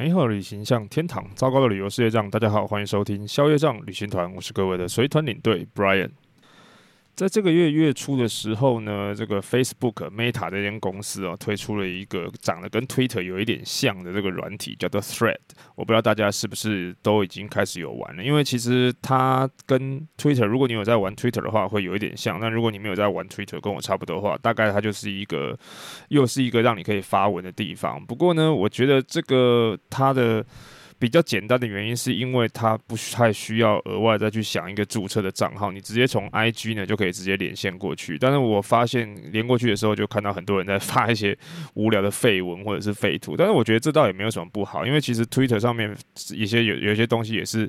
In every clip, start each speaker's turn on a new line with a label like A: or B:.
A: 美好旅行像天堂，糟糕的旅游事业上。大家好，欢迎收听消业障旅行团，我是各位的随团领队 Brian。在这个月月初的时候呢，这个 Facebook Meta 这间公司啊，推出了一个长得跟 Twitter 有一点像的这个软体，叫做 Thread。我不知道大家是不是都已经开始有玩了，因为其实它跟 Twitter，如果你有在玩 Twitter 的话，会有一点像。那如果你没有在玩 Twitter，跟我差不多的话，大概它就是一个又是一个让你可以发文的地方。不过呢，我觉得这个它的。比较简单的原因是因为它不太需要额外再去想一个注册的账号，你直接从 IG 呢就可以直接连线过去。但是我发现连过去的时候，就看到很多人在 发一些无聊的废文或者是废图。但是我觉得这倒也没有什么不好，因为其实 Twitter 上面一些有有些东西也是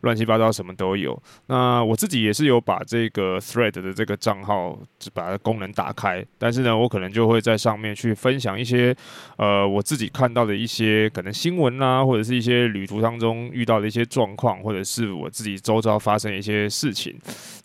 A: 乱七八糟，什么都有。那我自己也是有把这个 Thread 的这个账号把它功能打开，但是呢，我可能就会在上面去分享一些呃我自己看到的一些可能新闻啊，或者是一些。旅途当中遇到的一些状况，或者是我自己周遭发生的一些事情，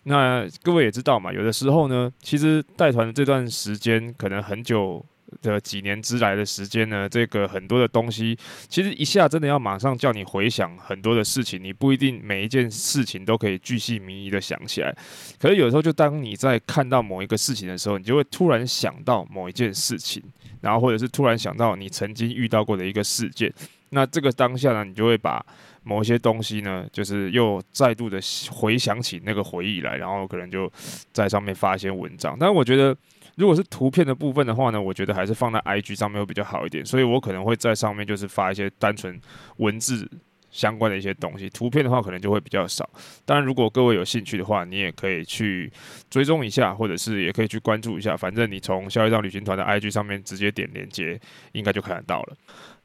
A: 那各位也知道嘛，有的时候呢，其实带团的这段时间，可能很久的几年之来的时间呢，这个很多的东西，其实一下真的要马上叫你回想很多的事情，你不一定每一件事情都可以巨细靡遗的想起来。可是有时候，就当你在看到某一个事情的时候，你就会突然想到某一件事情，然后或者是突然想到你曾经遇到过的一个事件。那这个当下呢，你就会把某些东西呢，就是又再度的回想起那个回忆来，然后可能就在上面发一些文章。但是我觉得，如果是图片的部分的话呢，我觉得还是放在 IG 上面会比较好一点，所以我可能会在上面就是发一些单纯文字相关的一些东西，图片的话可能就会比较少。当然，如果各位有兴趣的话，你也可以去追踪一下，或者是也可以去关注一下。反正你从消业障旅行团的 IG 上面直接点连接，应该就看得到了。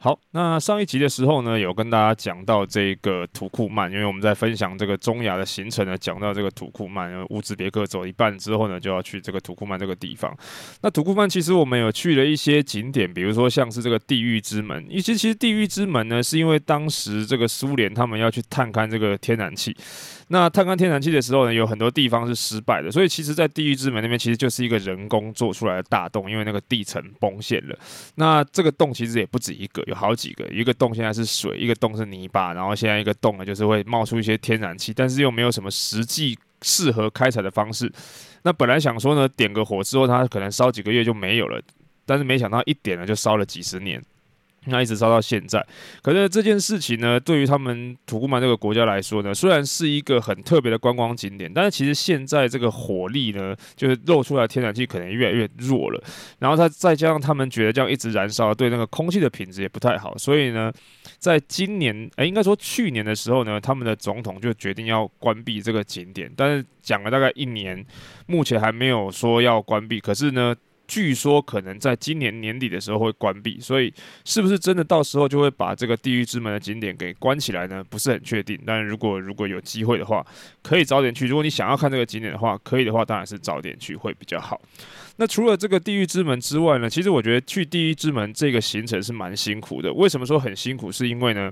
A: 好，那上一集的时候呢，有跟大家讲到这个土库曼，因为我们在分享这个中亚的行程呢，讲到这个土库曼，乌兹别克走一半之后呢，就要去这个土库曼这个地方。那土库曼其实我们有去了一些景点，比如说像是这个地狱之门。以及其实地狱之门呢，是因为当时这个苏联他们要去探勘这个天然气。那探勘天然气的时候呢，有很多地方是失败的，所以其实，在地狱之门那边其实就是一个人工做出来的大洞，因为那个地层崩陷了。那这个洞其实也不止一个，有好几个，一个洞现在是水，一个洞是泥巴，然后现在一个洞呢，就是会冒出一些天然气，但是又没有什么实际适合开采的方式。那本来想说呢，点个火之后，它可能烧几个月就没有了，但是没想到一点呢，就烧了几十年。那一直烧到现在，可是这件事情呢，对于他们土库曼这个国家来说呢，虽然是一个很特别的观光景点，但是其实现在这个火力呢，就是漏出来的天然气可能越来越弱了。然后他再加上他们觉得这样一直燃烧，对那个空气的品质也不太好，所以呢，在今年，哎，应该说去年的时候呢，他们的总统就决定要关闭这个景点，但是讲了大概一年，目前还没有说要关闭，可是呢。据说可能在今年年底的时候会关闭，所以是不是真的到时候就会把这个地狱之门的景点给关起来呢？不是很确定。但如果如果有机会的话，可以早点去。如果你想要看这个景点的话，可以的话，当然是早点去会比较好。那除了这个地狱之门之外呢，其实我觉得去地狱之门这个行程是蛮辛苦的。为什么说很辛苦？是因为呢，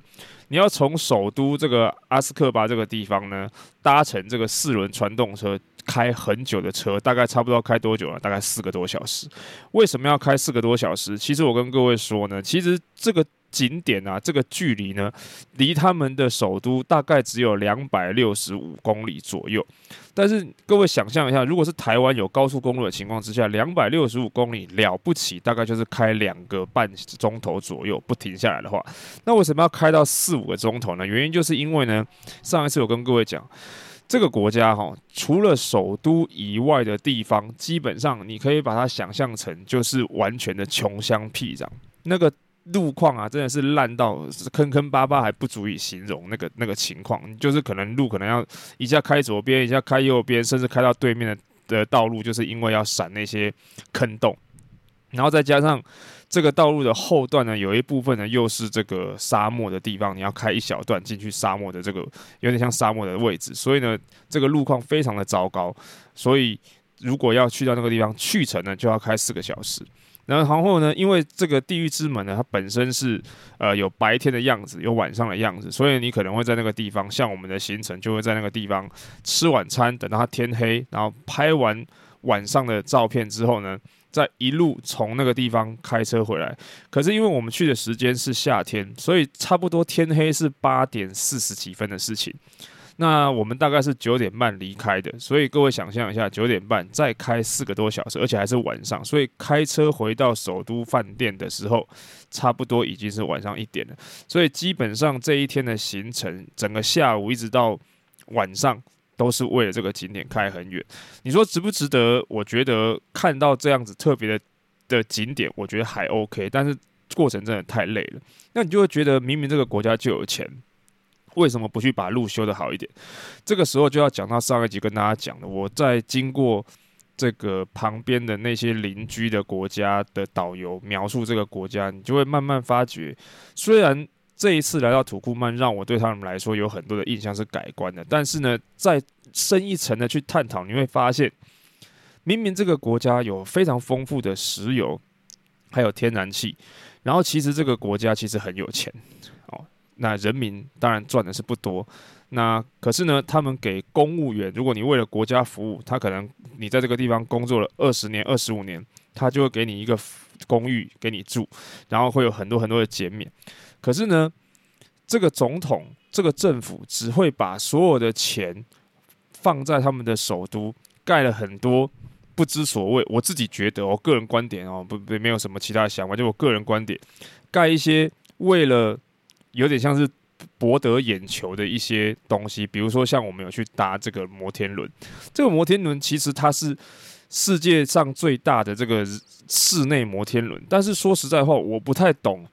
A: 你要从首都这个阿斯克巴这个地方呢，搭乘这个四轮传动车。开很久的车，大概差不多开多久了？大概四个多小时。为什么要开四个多小时？其实我跟各位说呢，其实这个景点啊，这个距离呢，离他们的首都大概只有两百六十五公里左右。但是各位想象一下，如果是台湾有高速公路的情况之下，两百六十五公里了不起，大概就是开两个半钟头左右不停下来的话，那为什么要开到四五个钟头呢？原因就是因为呢，上一次我跟各位讲。这个国家哈，除了首都以外的地方，基本上你可以把它想象成就是完全的穷乡僻壤。那个路况啊，真的是烂到坑坑巴巴，还不足以形容那个那个情况。就是可能路可能要一下开左边，一下开右边，甚至开到对面的的道路，就是因为要闪那些坑洞，然后再加上。这个道路的后段呢，有一部分呢又是这个沙漠的地方，你要开一小段进去沙漠的这个有点像沙漠的位置，所以呢，这个路况非常的糟糕。所以如果要去到那个地方，去程呢就要开四个小时。然后后呢，因为这个地狱之门呢，它本身是呃有白天的样子，有晚上的样子，所以你可能会在那个地方，像我们的行程就会在那个地方吃晚餐，等到它天黑，然后拍完晚上的照片之后呢。再一路从那个地方开车回来。可是因为我们去的时间是夏天，所以差不多天黑是八点四十几分的事情。那我们大概是九点半离开的，所以各位想象一下，九点半再开四个多小时，而且还是晚上，所以开车回到首都饭店的时候，差不多已经是晚上一点了。所以基本上这一天的行程，整个下午一直到晚上，都是为了这个景点开很远。你说值不值得？我觉得看到这样子特别的的景点，我觉得还 OK，但是过程真的太累了。那你就会觉得，明明这个国家就有钱。为什么不去把路修得好一点？这个时候就要讲到上一集跟大家讲的，我在经过这个旁边的那些邻居的国家的导游描述这个国家，你就会慢慢发觉，虽然这一次来到土库曼让我对他们来说有很多的印象是改观的，但是呢，再深一层的去探讨，你会发现，明明这个国家有非常丰富的石油，还有天然气，然后其实这个国家其实很有钱。哦那人民当然赚的是不多，那可是呢，他们给公务员，如果你为了国家服务，他可能你在这个地方工作了二十年、二十五年，他就会给你一个公寓给你住，然后会有很多很多的减免。可是呢，这个总统、这个政府只会把所有的钱放在他们的首都，盖了很多不知所谓。我自己觉得，我个人观点哦，不不，没有什么其他的想法，就我个人观点，盖一些为了。有点像是博得眼球的一些东西，比如说像我们有去搭这个摩天轮，这个摩天轮其实它是世界上最大的这个室内摩天轮。但是说实在话，我不太懂，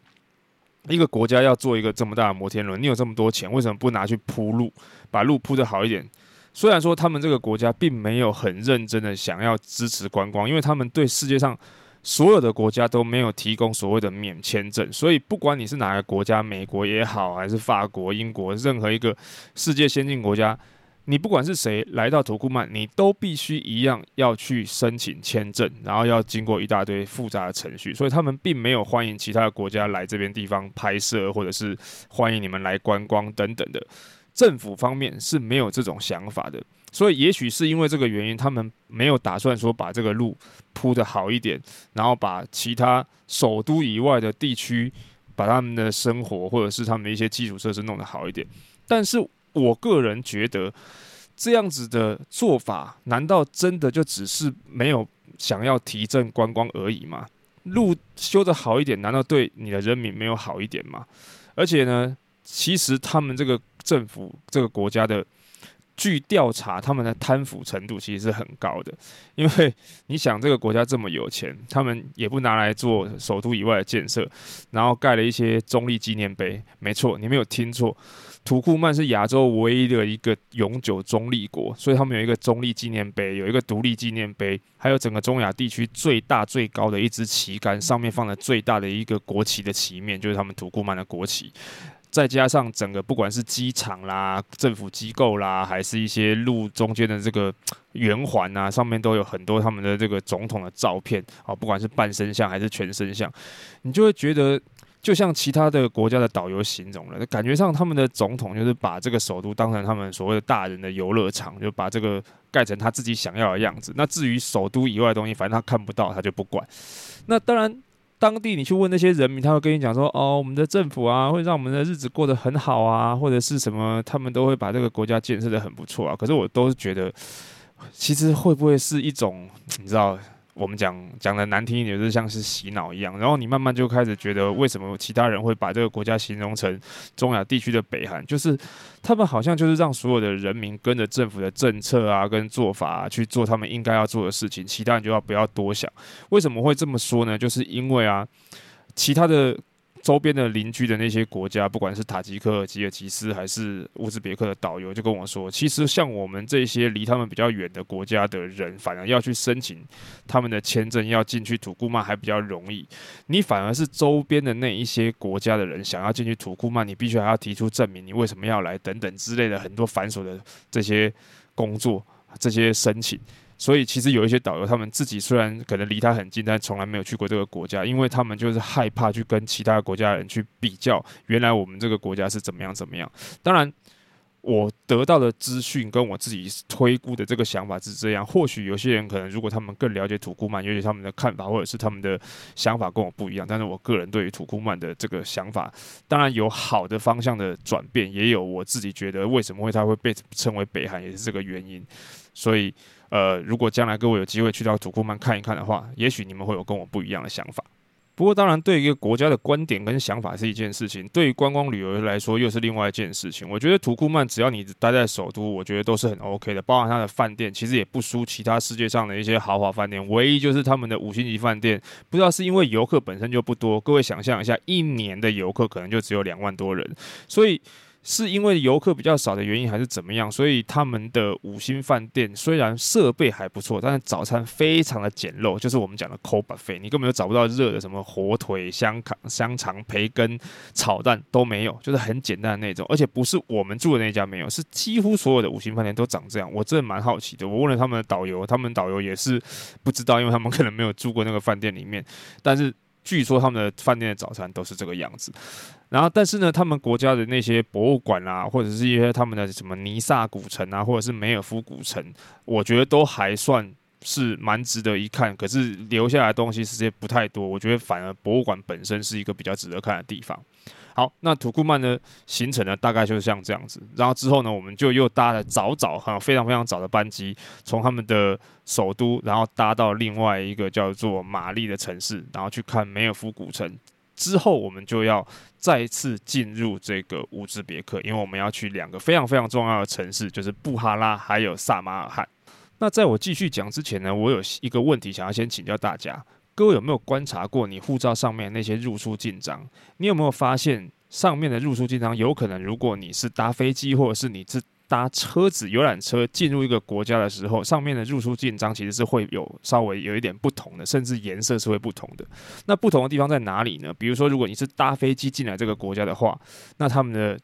A: 一个国家要做一个这么大的摩天轮，你有这么多钱，为什么不拿去铺路，把路铺得好一点？虽然说他们这个国家并没有很认真的想要支持观光，因为他们对世界上。所有的国家都没有提供所谓的免签证，所以不管你是哪个国家，美国也好，还是法国、英国，任何一个世界先进国家，你不管是谁来到土库曼，你都必须一样要去申请签证，然后要经过一大堆复杂的程序，所以他们并没有欢迎其他的国家来这边地方拍摄，或者是欢迎你们来观光等等的。政府方面是没有这种想法的。所以，也许是因为这个原因，他们没有打算说把这个路铺得好一点，然后把其他首都以外的地区，把他们的生活或者是他们的一些基础设施弄得好一点。但是我个人觉得，这样子的做法，难道真的就只是没有想要提振观光而已吗？路修得好一点，难道对你的人民没有好一点吗？而且呢，其实他们这个政府、这个国家的。据调查，他们的贪腐程度其实是很高的，因为你想，这个国家这么有钱，他们也不拿来做首都以外的建设，然后盖了一些中立纪念碑。没错，你没有听错，土库曼是亚洲唯一的一个永久中立国，所以他们有一个中立纪念碑，有一个独立纪念碑，还有整个中亚地区最大最高的一支旗杆，上面放了最大的一个国旗的旗面，就是他们土库曼的国旗。再加上整个不管是机场啦、政府机构啦，还是一些路中间的这个圆环啊，上面都有很多他们的这个总统的照片啊，不管是半身像还是全身像，你就会觉得，就像其他的国家的导游形容了，感觉上他们的总统就是把这个首都当成他们所谓的大人的游乐场，就把这个盖成他自己想要的样子。那至于首都以外的东西，反正他看不到，他就不管。那当然。当地你去问那些人民，他会跟你讲说：“哦，我们的政府啊，会让我们的日子过得很好啊，或者是什么，他们都会把这个国家建设得很不错啊。”可是我都是觉得，其实会不会是一种，你知道？我们讲讲的难听一点，就是像是洗脑一样，然后你慢慢就开始觉得，为什么其他人会把这个国家形容成中亚地区的北韩？就是他们好像就是让所有的人民跟着政府的政策啊，跟做法，去做他们应该要做的事情，其他人就要不要多想。为什么会这么说呢？就是因为啊，其他的。周边的邻居的那些国家，不管是塔吉克、吉尔吉斯还是乌兹别克的导游就跟我说，其实像我们这些离他们比较远的国家的人，反而要去申请他们的签证，要进去土库曼还比较容易。你反而是周边的那一些国家的人想要进去土库曼，你必须还要提出证明，你为什么要来等等之类的很多繁琐的这些工作、这些申请。所以其实有一些导游，他们自己虽然可能离他很近，但从来没有去过这个国家，因为他们就是害怕去跟其他国家的人去比较，原来我们这个国家是怎么样怎么样。当然，我得到的资讯跟我自己推估的这个想法是这样。或许有些人可能，如果他们更了解土库曼，尤其他们的看法或者是他们的想法跟我不一样，但是我个人对于土库曼的这个想法，当然有好的方向的转变，也有我自己觉得为什么会他会被称为北韩，也是这个原因。所以，呃，如果将来各位有机会去到土库曼看一看的话，也许你们会有跟我不一样的想法。不过，当然，对一个国家的观点跟想法是一件事情，对于观光旅游来说又是另外一件事情。我觉得土库曼只要你待在首都，我觉得都是很 OK 的。包含它的饭店，其实也不输其他世界上的一些豪华饭店。唯一就是他们的五星级饭店，不知道是因为游客本身就不多。各位想象一下，一年的游客可能就只有两万多人，所以。是因为游客比较少的原因，还是怎么样？所以他们的五星饭店虽然设备还不错，但是早餐非常的简陋，就是我们讲的 cold buffet，你根本就找不到热的什么火腿、香肠、香肠、培根、炒蛋都没有，就是很简单的那种。而且不是我们住的那家没有，是几乎所有的五星饭店都长这样。我真的蛮好奇的，我问了他们的导游，他们导游也是不知道，因为他们可能没有住过那个饭店里面，但是。据说他们的饭店的早餐都是这个样子，然后但是呢，他们国家的那些博物馆啊，或者是一些他们的什么尼萨古城啊，或者是梅尔夫古城，我觉得都还算是蛮值得一看。可是留下来的东西实在不太多，我觉得反而博物馆本身是一个比较值得看的地方。好，那土库曼的行程呢，大概就是像这样子。然后之后呢，我们就又搭了早早哈非常非常早的班机，从他们的首都，然后搭到另外一个叫做马利的城市，然后去看梅尔夫古城。之后我们就要再次进入这个乌兹别克，因为我们要去两个非常非常重要的城市，就是布哈拉还有萨马尔罕。那在我继续讲之前呢，我有一个问题想要先请教大家。各位有没有观察过你护照上面那些入出境章？你有没有发现上面的入出境章有可能，如果你是搭飞机或者是你是搭车子游览车进入一个国家的时候，上面的入出境章其实是会有稍微有一点不同的，甚至颜色是会不同的。那不同的地方在哪里呢？比如说，如果你是搭飞机进来这个国家的话，那他们的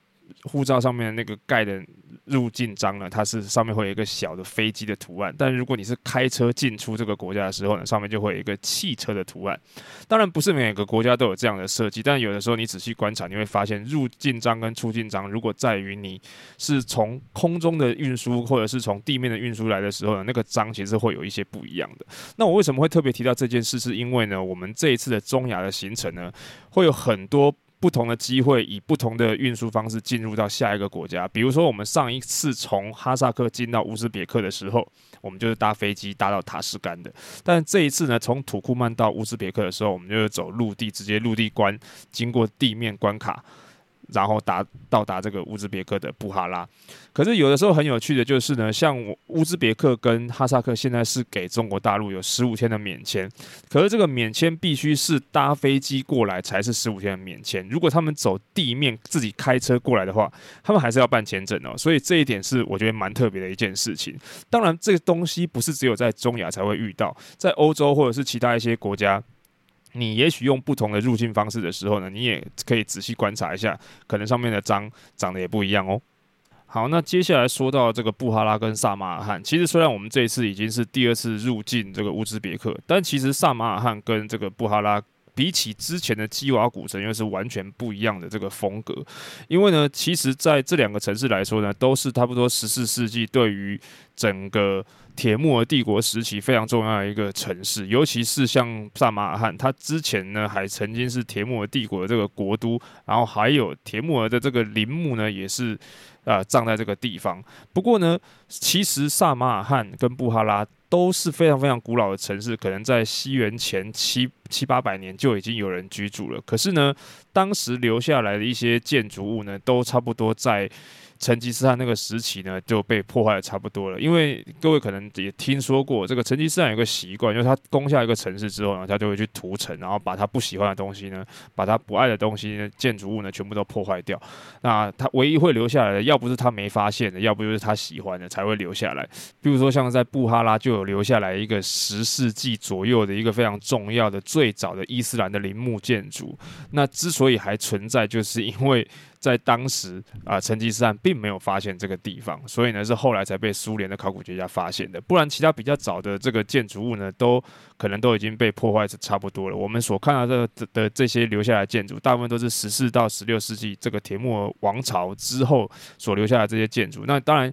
A: 护照上面那个盖的。入境章呢，它是上面会有一个小的飞机的图案，但如果你是开车进出这个国家的时候呢，上面就会有一个汽车的图案。当然不是每个国家都有这样的设计，但有的时候你仔细观察，你会发现入境章跟出境章，如果在于你是从空中的运输或者是从地面的运输来的时候呢，那个章其实会有一些不一样的。那我为什么会特别提到这件事？是因为呢，我们这一次的中亚的行程呢，会有很多。不同的机会，以不同的运输方式进入到下一个国家。比如说，我们上一次从哈萨克进到乌兹别克的时候，我们就是搭飞机搭到塔什干的。但这一次呢，从土库曼到乌兹别克的时候，我们就是走陆地，直接陆地关，经过地面关卡。然后达到达这个乌兹别克的布哈拉，可是有的时候很有趣的就是呢，像乌兹别克跟哈萨克现在是给中国大陆有十五天的免签，可是这个免签必须是搭飞机过来才是十五天的免签，如果他们走地面自己开车过来的话，他们还是要办签证哦，所以这一点是我觉得蛮特别的一件事情。当然，这个东西不是只有在中亚才会遇到，在欧洲或者是其他一些国家。你也许用不同的入境方式的时候呢，你也可以仔细观察一下，可能上面的章长得也不一样哦。好，那接下来说到这个布哈拉跟萨马尔罕，其实虽然我们这一次已经是第二次入境这个乌兹别克，但其实萨马尔罕跟这个布哈拉比起之前的基瓦古城，又是完全不一样的这个风格。因为呢，其实在这两个城市来说呢，都是差不多十四世纪对于整个。铁木尔帝国时期非常重要的一个城市，尤其是像萨马尔罕，它之前呢还曾经是铁木尔帝国的这个国都，然后还有铁木尔的这个陵墓呢也是、呃、葬在这个地方。不过呢，其实萨马尔罕跟布哈拉都是非常非常古老的城市，可能在西元前七七八百年就已经有人居住了。可是呢，当时留下来的一些建筑物呢，都差不多在。成吉思汗那个时期呢，就被破坏的差不多了。因为各位可能也听说过，这个成吉思汗有个习惯，就是他攻下一个城市之后呢，他就会去屠城，然后把他不喜欢的东西呢，把他不爱的东西呢，建筑物呢，全部都破坏掉。那他唯一会留下来的，要不是他没发现的，要不就是他喜欢的才会留下来。比如说像在布哈拉就有留下来一个十世纪左右的一个非常重要的最早的伊斯兰的陵墓建筑。那之所以还存在，就是因为。在当时啊，成吉思汗并没有发现这个地方，所以呢是后来才被苏联的考古学家发现的。不然，其他比较早的这个建筑物呢，都可能都已经被破坏的差不多了。我们所看到的的这些留下来的建筑，大部分都是十四到十六世纪这个铁木尔王朝之后所留下来的这些建筑。那当然。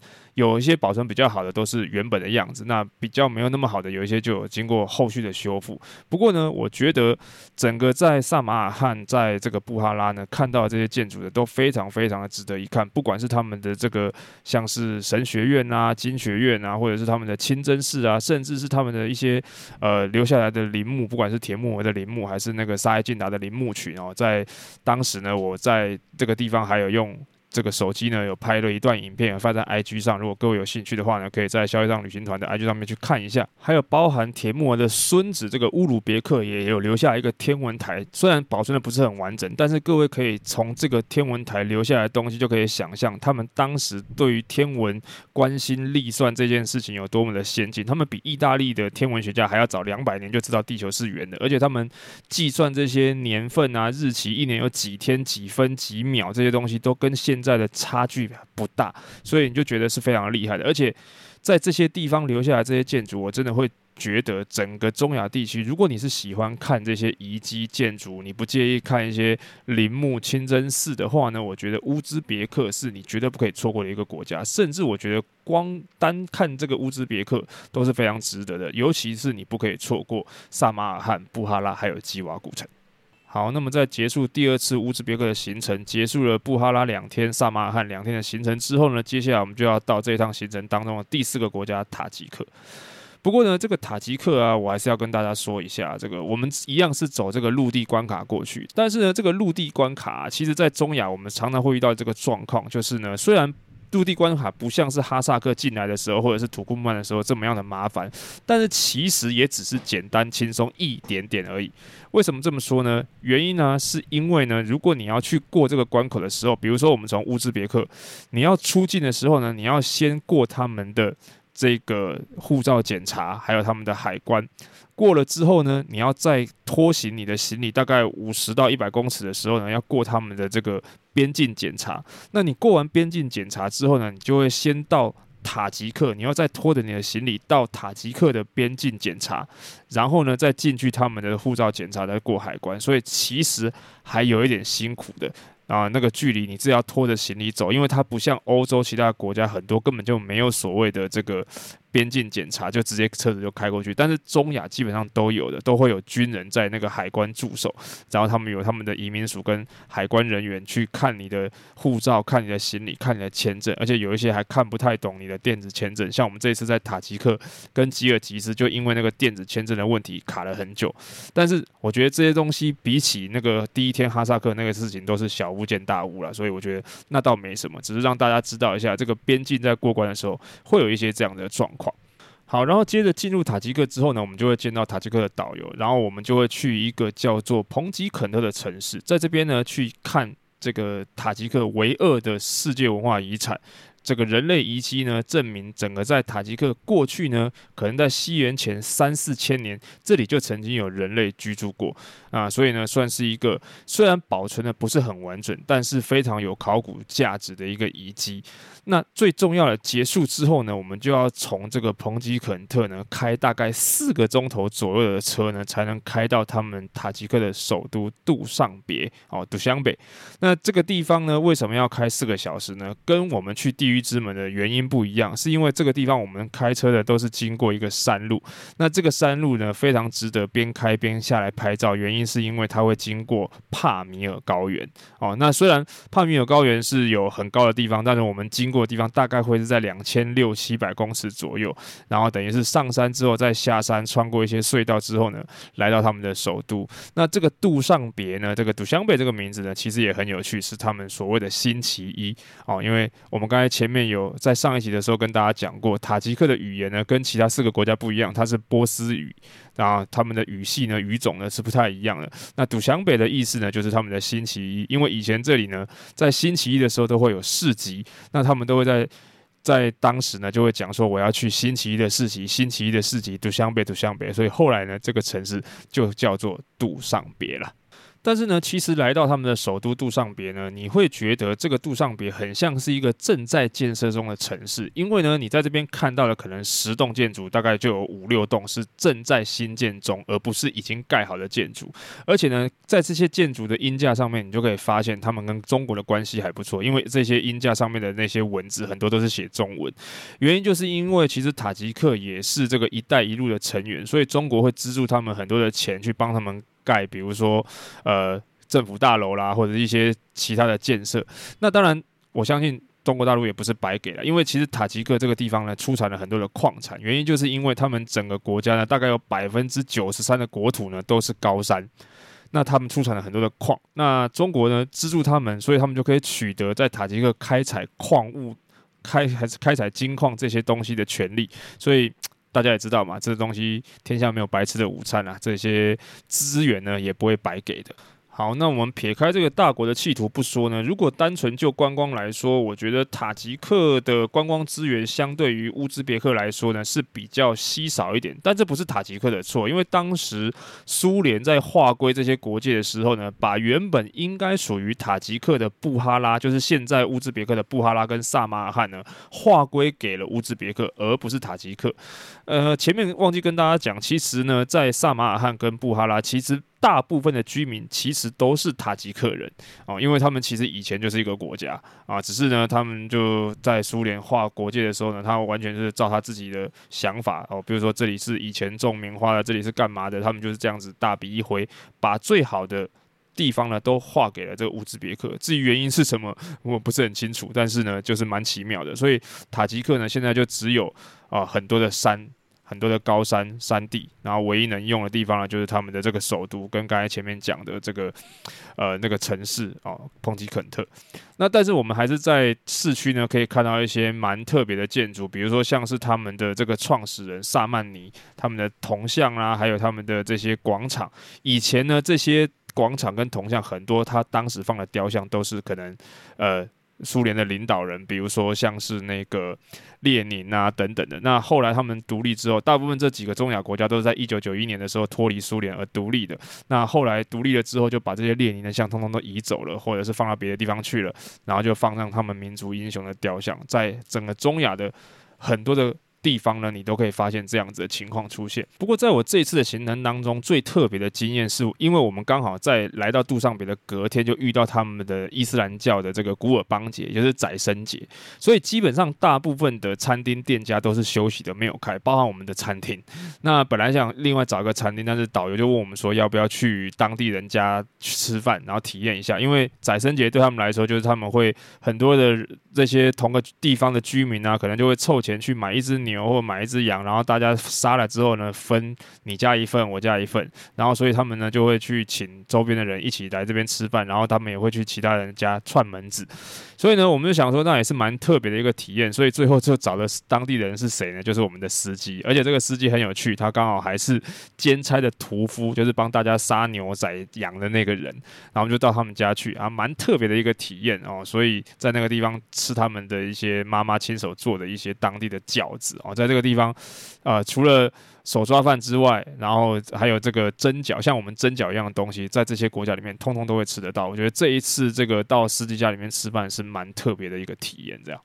A: 有一些保存比较好的都是原本的样子，那比较没有那么好的，有一些就有经过后续的修复。不过呢，我觉得整个在萨马尔罕，在这个布哈拉呢，看到这些建筑的都非常非常的值得一看。不管是他们的这个像是神学院啊、经学院啊，或者是他们的清真寺啊，甚至是他们的一些呃留下来的陵墓，不管是铁木儿的陵墓，还是那个萨艾敬达的陵墓群哦，在当时呢，我在这个地方还有用。这个手机呢，有拍了一段影片，发在 IG 上。如果各位有兴趣的话呢，可以在消业障旅行团的 IG 上面去看一下。还有包含铁木儿的孙子这个乌鲁别克也有留下一个天文台，虽然保存的不是很完整，但是各位可以从这个天文台留下来的东西就可以想象，他们当时对于天文关心历算这件事情有多么的先进。他们比意大利的天文学家还要早两百年就知道地球是圆的，而且他们计算这些年份啊、日期，一年有几天、几分、几秒这些东西都跟现在的差距不大，所以你就觉得是非常厉害的。而且在这些地方留下来这些建筑，我真的会觉得整个中亚地区，如果你是喜欢看这些遗迹建筑，你不介意看一些陵墓、清真寺的话呢，我觉得乌兹别克是你绝对不可以错过的一个国家。甚至我觉得光单看这个乌兹别克都是非常值得的，尤其是你不可以错过萨马尔罕、布哈拉还有基瓦古城。好，那么在结束第二次乌兹别克的行程，结束了布哈拉两天、萨马尔罕两天的行程之后呢，接下来我们就要到这一趟行程当中的第四个国家塔吉克。不过呢，这个塔吉克啊，我还是要跟大家说一下，这个我们一样是走这个陆地关卡过去，但是呢，这个陆地关卡啊，其实在中亚我们常常会遇到这个状况，就是呢，虽然陆地关卡不像是哈萨克进来的时候，或者是土库曼的时候这么样的麻烦，但是其实也只是简单轻松一点点而已。为什么这么说呢？原因呢，是因为呢，如果你要去过这个关口的时候，比如说我们从乌兹别克，你要出境的时候呢，你要先过他们的这个护照检查，还有他们的海关。过了之后呢，你要再拖行你的行李，大概五十到一百公尺的时候呢，要过他们的这个边境检查。那你过完边境检查之后呢，你就会先到塔吉克，你要再拖着你的行李到塔吉克的边境检查，然后呢，再进去他们的护照检查，再过海关。所以其实还有一点辛苦的。啊，那个距离你自己要拖着行李走，因为它不像欧洲其他国家很多根本就没有所谓的这个边境检查，就直接车子就开过去。但是中亚基本上都有的，都会有军人在那个海关驻守，然后他们有他们的移民署跟海关人员去看你的护照、看你的行李、看你的签证，而且有一些还看不太懂你的电子签证。像我们这次在塔吉克跟吉尔吉斯，就因为那个电子签证的问题卡了很久。但是我觉得这些东西比起那个第一天哈萨克那个事情都是小巫见大巫了，所以我觉得那倒没什么，只是让大家知道一下，这个边境在过关的时候会有一些这样的状况。好，然后接着进入塔吉克之后呢，我们就会见到塔吉克的导游，然后我们就会去一个叫做蓬吉肯特的城市，在这边呢去看这个塔吉克唯二的世界文化遗产。这个人类遗迹呢，证明整个在塔吉克过去呢，可能在西元前三四千年，这里就曾经有人类居住过啊，所以呢，算是一个虽然保存的不是很完整，但是非常有考古价值的一个遗迹。那最重要的结束之后呢，我们就要从这个彭吉肯特呢开大概四个钟头左右的车呢，才能开到他们塔吉克的首都杜尚别哦，杜湘别。那这个地方呢，为什么要开四个小时呢？跟我们去地狱之门的原因不一样，是因为这个地方我们开车的都是经过一个山路，那这个山路呢，非常值得边开边下来拍照，原因是因为它会经过帕米尔高原哦。那虽然帕米尔高原是有很高的地方，但是我们经过的地方大概会是在两千六七百公尺左右，然后等于是上山之后再下山，穿过一些隧道之后呢，来到他们的首都。那这个杜尚别呢，这个杜湘别这个名字呢，其实也很有趣，是他们所谓的星期一哦。因为我们刚才前面有在上一集的时候跟大家讲过，塔吉克的语言呢跟其他四个国家不一样，它是波斯语，然后他们的语系呢语种呢是不太一样的。那杜湘北的意思呢，就是他们的星期一，因为以前这里呢在星期一的时候都会有市集，那他们。都会在在当时呢，就会讲说我要去星期一的市集，星期一的市集杜湘别杜湘北，所以后来呢，这个城市就叫做杜尚别了。但是呢，其实来到他们的首都杜尚别呢，你会觉得这个杜尚别很像是一个正在建设中的城市，因为呢，你在这边看到的可能十栋建筑，大概就有五六栋是正在新建中，而不是已经盖好的建筑。而且呢，在这些建筑的鹰架上面，你就可以发现他们跟中国的关系还不错，因为这些鹰架上面的那些文字很多都是写中文。原因就是因为其实塔吉克也是这个“一带一路”的成员，所以中国会资助他们很多的钱去帮他们。盖，比如说，呃，政府大楼啦，或者一些其他的建设。那当然，我相信中国大陆也不是白给的，因为其实塔吉克这个地方呢，出产了很多的矿产。原因就是因为他们整个国家呢，大概有百分之九十三的国土呢都是高山，那他们出产了很多的矿。那中国呢资助他们，所以他们就可以取得在塔吉克开采矿物、开还是开采金矿这些东西的权利。所以。大家也知道嘛，这东西天下没有白吃的午餐啊，这些资源呢也不会白给的。好，那我们撇开这个大国的企图不说呢，如果单纯就观光来说，我觉得塔吉克的观光资源相对于乌兹别克来说呢是比较稀少一点。但这不是塔吉克的错，因为当时苏联在划归这些国界的时候呢，把原本应该属于塔吉克的布哈拉，就是现在乌兹别克的布哈拉跟萨马尔罕呢，划归给了乌兹别克，而不是塔吉克。呃，前面忘记跟大家讲，其实呢，在萨马尔罕跟布哈拉，其实。大部分的居民其实都是塔吉克人哦，因为他们其实以前就是一个国家啊，只是呢，他们就在苏联划国界的时候呢，他完全是照他自己的想法哦，比如说这里是以前种棉花的，这里是干嘛的，他们就是这样子大笔一挥，把最好的地方呢都划给了这个乌兹别克。至于原因是什么，我不是很清楚，但是呢，就是蛮奇妙的。所以塔吉克呢，现在就只有啊很多的山。很多的高山山地，然后唯一能用的地方呢，就是他们的这个首都，跟刚才前面讲的这个呃那个城市哦，彭吉肯特。那但是我们还是在市区呢，可以看到一些蛮特别的建筑，比如说像是他们的这个创始人萨曼尼他们的铜像啊，还有他们的这些广场。以前呢，这些广场跟铜像很多，他当时放的雕像都是可能呃。苏联的领导人，比如说像是那个列宁啊等等的。那后来他们独立之后，大部分这几个中亚国家都是在一九九一年的时候脱离苏联而独立的。那后来独立了之后，就把这些列宁的像通通都移走了，或者是放到别的地方去了，然后就放上他们民族英雄的雕像，在整个中亚的很多的。地方呢，你都可以发现这样子的情况出现。不过，在我这次的行程当中，最特别的经验是，因为我们刚好在来到杜尚别的隔天，就遇到他们的伊斯兰教的这个古尔邦节，也就是宰牲节，所以基本上大部分的餐厅店家都是休息的，没有开，包含我们的餐厅。那本来想另外找一个餐厅，但是导游就问我们说，要不要去当地人家去吃饭，然后体验一下，因为宰牲节对他们来说，就是他们会很多的这些同个地方的居民啊，可能就会凑钱去买一只牛。牛或买一只羊，然后大家杀了之后呢，分你家一份，我家一份，然后所以他们呢就会去请周边的人一起来这边吃饭，然后他们也会去其他人家串门子，所以呢，我们就想说那也是蛮特别的一个体验，所以最后就找的当地的人是谁呢？就是我们的司机，而且这个司机很有趣，他刚好还是兼差的屠夫，就是帮大家杀牛宰羊的那个人，然后我们就到他们家去啊，蛮特别的一个体验哦，所以在那个地方吃他们的一些妈妈亲手做的一些当地的饺子。哦，在这个地方，呃，除了手抓饭之外，然后还有这个蒸饺，像我们蒸饺一样的东西，在这些国家里面，通通都会吃得到。我觉得这一次这个到司机家里面吃饭是蛮特别的一个体验。这样，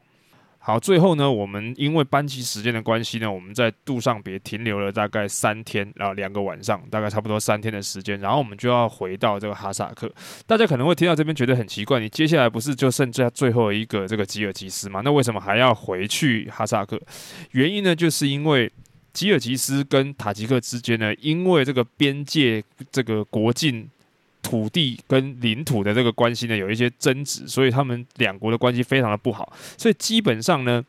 A: 好，最后呢，我们因为班机时间的关系呢，我们在杜尚别停留了大概三天，然后两个晚上，大概差不多三天的时间，然后我们就要回到这个哈萨克。大家可能会听到这边觉得很奇怪，你接下来不是就剩下最后一个这个吉尔吉斯吗？那为什么还要回去哈萨克？原因呢，就是因为。吉尔吉斯跟塔吉克之间呢，因为这个边界、这个国境、土地跟领土的这个关系呢，有一些争执，所以他们两国的关系非常的不好，所以基本上呢，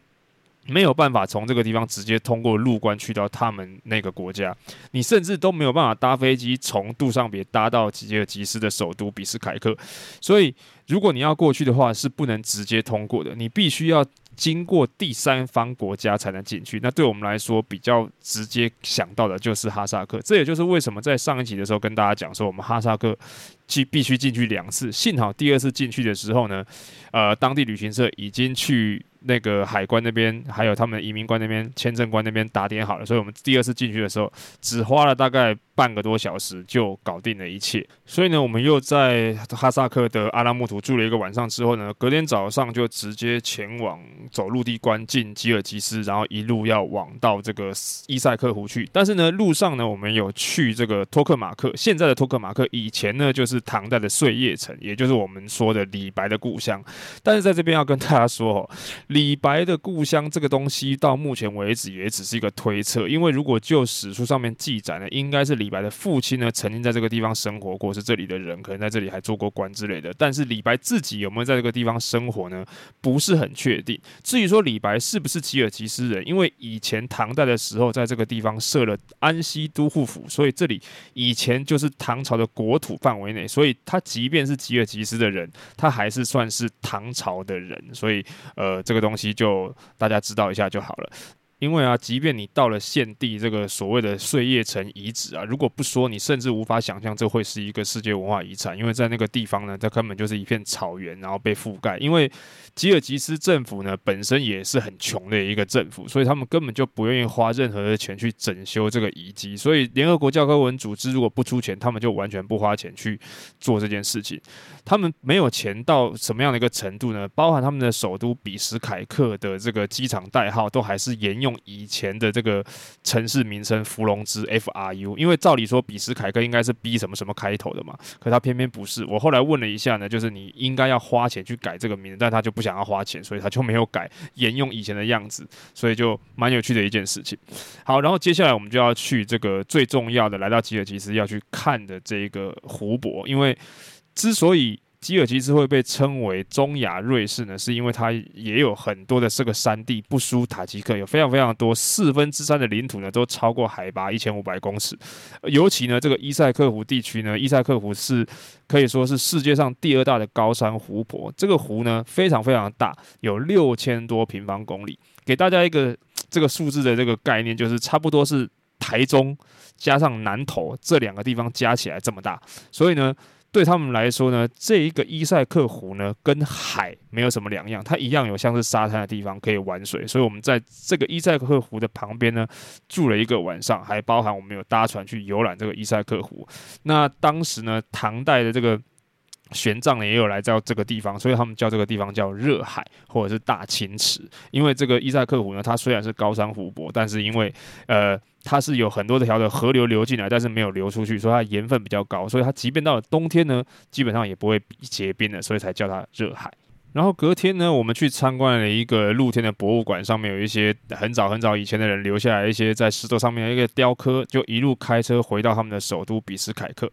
A: 没有办法从这个地方直接通过陆关去到他们那个国家，你甚至都没有办法搭飞机从杜尚别搭到吉尔吉斯的首都比斯凯克，所以如果你要过去的话，是不能直接通过的，你必须要。经过第三方国家才能进去，那对我们来说比较直接想到的就是哈萨克。这也就是为什么在上一集的时候跟大家讲说，我们哈萨克去必须进去两次。幸好第二次进去的时候呢，呃，当地旅行社已经去那个海关那边，还有他们移民官那边、签证官那边打点好了，所以我们第二次进去的时候，只花了大概半个多小时就搞定了一切。所以呢，我们又在哈萨克的阿拉木图住了一个晚上之后呢，隔天早上就直接前往走陆地关进吉尔吉斯，然后一路要往到这个伊塞克湖去。但是呢，路上呢，我们有去这个托克马克，现在的托克马克以前呢就是唐代的碎叶城，也就是我们说的李白的故乡。但是在这边要跟大家说哦，李白的故乡这个东西到目前为止也只是一个推测，因为如果就史书上面记载呢，应该是李白的父亲呢曾经在这个地方生活过，是这里的人，可能在这里还做过官之类的。但是李白自己有没有在这个地方生活呢？不是很确定。至于说李白是不是吉尔吉斯人，因为以前唐代的时候在这个地方设了安西都护府，所以这里以前就是唐朝的国土范围内，所以他即便是吉尔吉斯的人，他还是算是唐朝的人。所以呃，这个这个东西就大家知道一下就好了。因为啊，即便你到了现地这个所谓的碎叶城遗址啊，如果不说，你甚至无法想象这会是一个世界文化遗产。因为在那个地方呢，它根本就是一片草原，然后被覆盖。因为吉尔吉斯政府呢本身也是很穷的一个政府，所以他们根本就不愿意花任何的钱去整修这个遗迹。所以联合国教科文组织如果不出钱，他们就完全不花钱去做这件事情。他们没有钱到什么样的一个程度呢？包含他们的首都比什凯克的这个机场代号都还是沿用。用以前的这个城市名称福隆兹 FRU，因为照理说比什凯克应该是 B 什么什么开头的嘛，可他偏偏不是。我后来问了一下呢，就是你应该要花钱去改这个名字，但他就不想要花钱，所以他就没有改，沿用以前的样子，所以就蛮有趣的一件事情。好，然后接下来我们就要去这个最重要的，来到吉尔吉斯要去看的这个湖泊，因为之所以。吉尔吉斯会被称为中亚瑞士呢，是因为它也有很多的这个山地，不输塔吉克，有非常非常多，四分之三的领土呢都超过海拔一千五百公尺。尤其呢，这个伊塞克湖地区呢，伊塞克湖是可以说是世界上第二大的高山湖泊。这个湖呢非常非常大，有六千多平方公里。给大家一个这个数字的这个概念，就是差不多是台中加上南投这两个地方加起来这么大。所以呢。对他们来说呢，这一个伊塞克湖呢，跟海没有什么两样，它一样有像是沙滩的地方可以玩水。所以，我们在这个伊塞克湖的旁边呢，住了一个晚上，还包含我们有搭船去游览这个伊塞克湖。那当时呢，唐代的这个。玄奘呢也有来到这个地方，所以他们叫这个地方叫热海或者是大清池。因为这个伊塞克湖呢，它虽然是高山湖泊，但是因为呃它是有很多条的河流流进来，但是没有流出去，所以它盐分比较高，所以它即便到了冬天呢，基本上也不会结冰的，所以才叫它热海。然后隔天呢，我们去参观了一个露天的博物馆，上面有一些很早很早以前的人留下来一些在石头上面的一个雕刻，就一路开车回到他们的首都比斯凯克。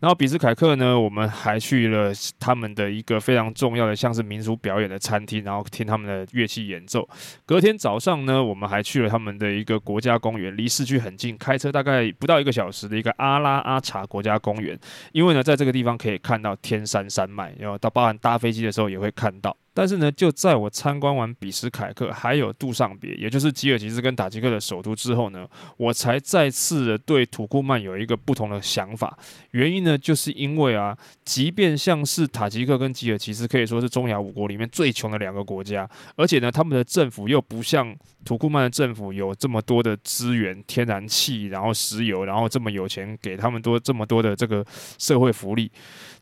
A: 然后比斯凯克呢，我们还去了他们的一个非常重要的像是民俗表演的餐厅，然后听他们的乐器演奏。隔天早上呢，我们还去了他们的一个国家公园，离市区很近，开车大概不到一个小时的一个阿拉阿查国家公园。因为呢，在这个地方可以看到天山山脉，然后到包含搭飞机的时候也会看到。但是呢，就在我参观完比什凯克，还有杜尚别，也就是吉尔吉斯跟塔吉克的首都之后呢，我才再次的对土库曼有一个不同的想法。原因呢，就是因为啊，即便像是塔吉克跟吉尔吉斯可以说是中亚五国里面最穷的两个国家，而且呢，他们的政府又不像土库曼的政府有这么多的资源，天然气，然后石油，然后这么有钱，给他们多这么多的这个社会福利。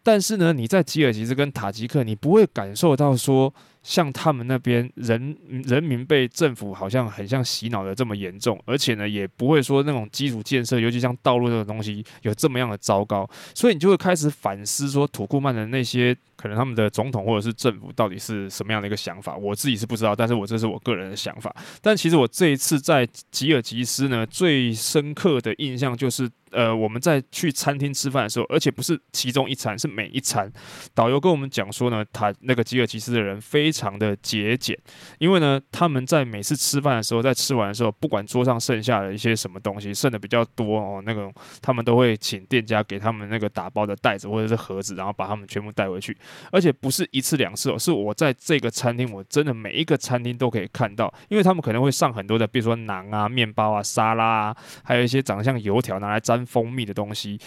A: 但是呢，你在吉尔吉斯跟塔吉克，你不会感受到说，像他们那边人人民被政府好像很像洗脑的这么严重，而且呢，也不会说那种基础建设，尤其像道路这种东西有这么样的糟糕，所以你就会开始反思说，土库曼的那些可能他们的总统或者是政府到底是什么样的一个想法，我自己是不知道，但是我这是我个人的想法。但其实我这一次在吉尔吉斯呢，最深刻的印象就是。呃，我们在去餐厅吃饭的时候，而且不是其中一餐，是每一餐。导游跟我们讲说呢，他那个吉尔吉斯的人非常的节俭，因为呢，他们在每次吃饭的时候，在吃完的时候，不管桌上剩下的一些什么东西，剩的比较多哦，那个他们都会请店家给他们那个打包的袋子或者是盒子，然后把他们全部带回去。而且不是一次两次哦，是我在这个餐厅，我真的每一个餐厅都可以看到，因为他们可能会上很多的，比如说馕啊、面包啊、沙拉啊，还有一些长得像油条拿来沾蜂蜜的东西，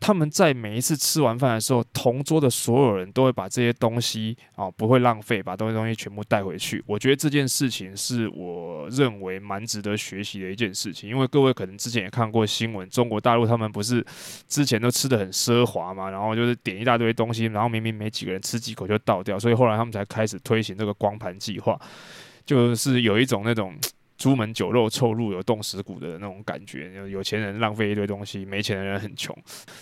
A: 他们在每一次吃完饭的时候，同桌的所有人都会把这些东西啊，不会浪费，把东西东西全部带回去。我觉得这件事情是我认为蛮值得学习的一件事情，因为各位可能之前也看过新闻，中国大陆他们不是之前都吃得很奢华嘛，然后就是点一大堆东西，然后明明没几个人吃几口就倒掉，所以后来他们才开始推行这个光盘计划，就是有一种那种。朱门酒肉臭，路有冻死骨的那种感觉。有钱人浪费一堆东西，没钱的人很穷。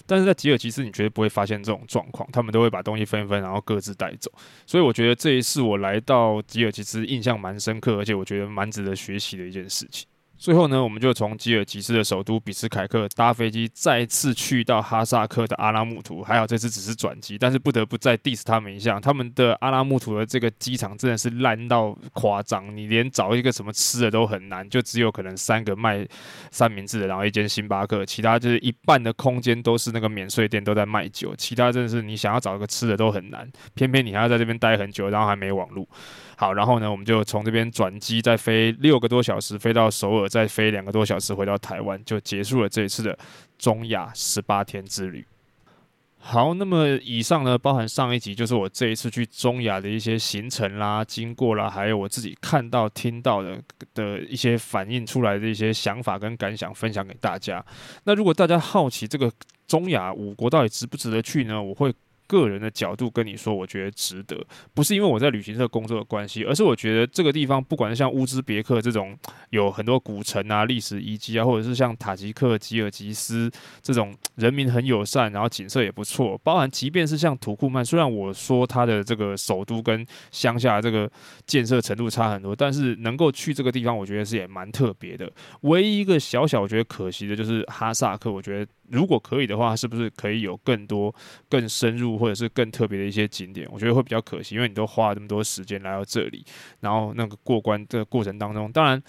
A: 但是在吉尔吉斯，你绝对不会发现这种状况，他们都会把东西分一分，然后各自带走。所以我觉得这一次我来到吉尔吉斯，印象蛮深刻，而且我觉得蛮值得学习的一件事情。最后呢，我们就从吉尔吉斯的首都比斯凯克搭飞机，再次去到哈萨克的阿拉木图。还好这次只是转机，但是不得不再 diss 他们一下。他们的阿拉木图的这个机场真的是烂到夸张，你连找一个什么吃的都很难，就只有可能三个卖三明治的，然后一间星巴克，其他就是一半的空间都是那个免税店都在卖酒，其他真的是你想要找一个吃的都很难。偏偏你还要在这边待很久，然后还没网络。好，然后呢，我们就从这边转机，再飞六个多小时飞到首尔，再飞两个多小时回到台湾，就结束了这一次的中亚十八天之旅。好，那么以上呢，包含上一集就是我这一次去中亚的一些行程啦、经过啦，还有我自己看到、听到的的一些反映出来的一些想法跟感想，分享给大家。那如果大家好奇这个中亚五国到底值不值得去呢？我会。个人的角度跟你说，我觉得值得，不是因为我在旅行社工作的关系，而是我觉得这个地方，不管是像乌兹别克这种有很多古城啊、历史遗迹啊，或者是像塔吉克、吉尔吉斯这种人民很友善，然后景色也不错，包含即便是像土库曼，虽然我说它的这个首都跟乡下这个建设程度差很多，但是能够去这个地方，我觉得是也蛮特别的。唯一一个小小我觉得可惜的就是哈萨克，我觉得。如果可以的话，是不是可以有更多、更深入或者是更特别的一些景点？我觉得会比较可惜，因为你都花了这么多时间来到这里，然后那个过关的过程当中，当然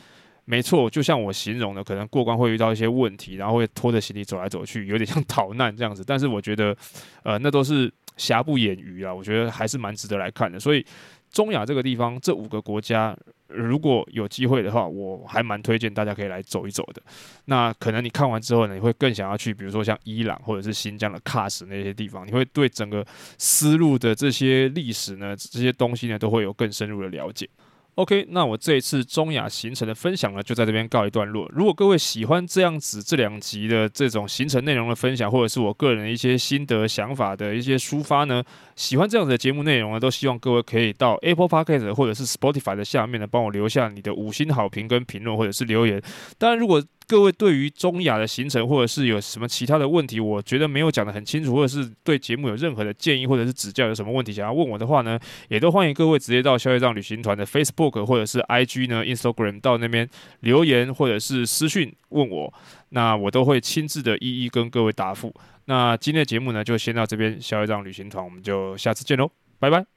A: 没错，就像我形容的，可能过关会遇到一些问题，然后会拖着行李走来走去，有点像逃难这样子。但是我觉得，呃，那都是瑕不掩瑜啊，我觉得还是蛮值得来看的。所以。中亚这个地方，这五个国家，如果有机会的话，我还蛮推荐大家可以来走一走的。那可能你看完之后呢，你会更想要去，比如说像伊朗或者是新疆的喀什那些地方，你会对整个丝路的这些历史呢，这些东西呢，都会有更深入的了解。OK，那我这一次中亚行程的分享呢，就在这边告一段落。如果各位喜欢这样子这两集的这种行程内容的分享，或者是我个人的一些心得想法的一些抒发呢，喜欢这样子的节目内容呢，都希望各位可以到 Apple Podcast 或者是 Spotify 的下面呢，帮我留下你的五星好评跟评论，或者是留言。当然，如果各位对于中亚的行程，或者是有什么其他的问题，我觉得没有讲得很清楚，或者是对节目有任何的建议或者是指教，有什么问题想要问我的话呢，也都欢迎各位直接到消业障旅行团的 Facebook 或者是 IG 呢 Instagram 到那边留言或者是私讯问我，那我都会亲自的一一跟各位答复。那今天的节目呢，就先到这边，下一张旅行团，我们就下次见喽，拜拜。